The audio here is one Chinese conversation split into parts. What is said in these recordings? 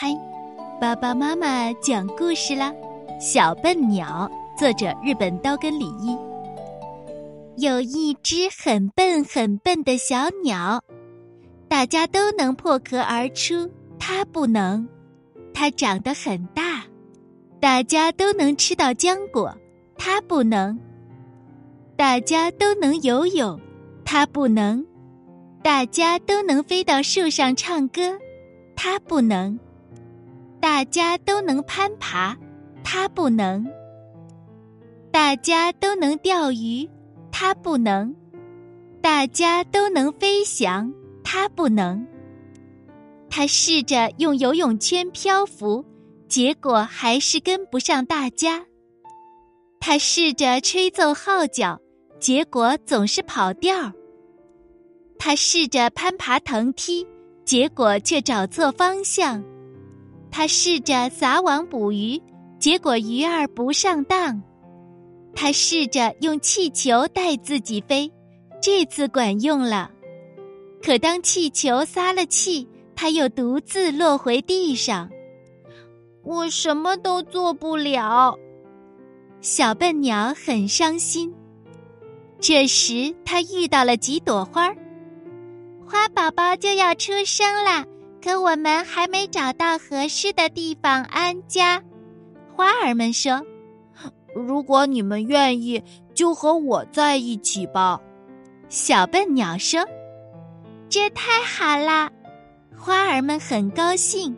嗨，爸爸妈妈讲故事啦！小笨鸟，作者日本刀根理一。有一只很笨很笨的小鸟，大家都能破壳而出，它不能。它长得很大，大家都能吃到浆果，它不能。大家都能游泳，它不能。大家都能飞到树上唱歌，它不能。大家都能攀爬，他不能；大家都能钓鱼，他不能；大家都能飞翔，他不能。他试着用游泳圈漂浮，结果还是跟不上大家。他试着吹奏号角，结果总是跑调。他试着攀爬藤梯，结果却找错方向。他试着撒网捕鱼，结果鱼儿不上当。他试着用气球带自己飞，这次管用了。可当气球撒了气，他又独自落回地上。我什么都做不了，小笨鸟很伤心。这时，他遇到了几朵花儿，花宝宝就要出生了。可我们还没找到合适的地方安家，花儿们说：“如果你们愿意，就和我在一起吧。”小笨鸟说：“这太好了！”花儿们很高兴，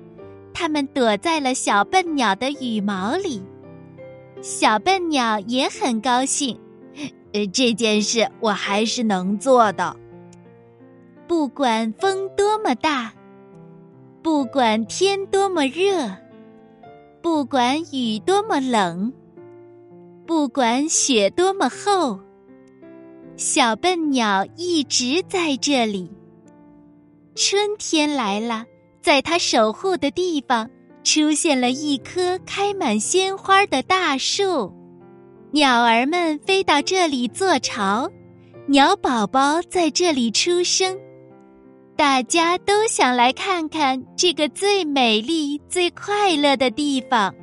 它们躲在了小笨鸟的羽毛里。小笨鸟也很高兴，呃，这件事我还是能做的，不管风多么大。不管天多么热，不管雨多么冷，不管雪多么厚，小笨鸟一直在这里。春天来了，在它守护的地方，出现了一棵开满鲜花的大树。鸟儿们飞到这里做巢，鸟宝宝在这里出生。大家都想来看看这个最美丽、最快乐的地方。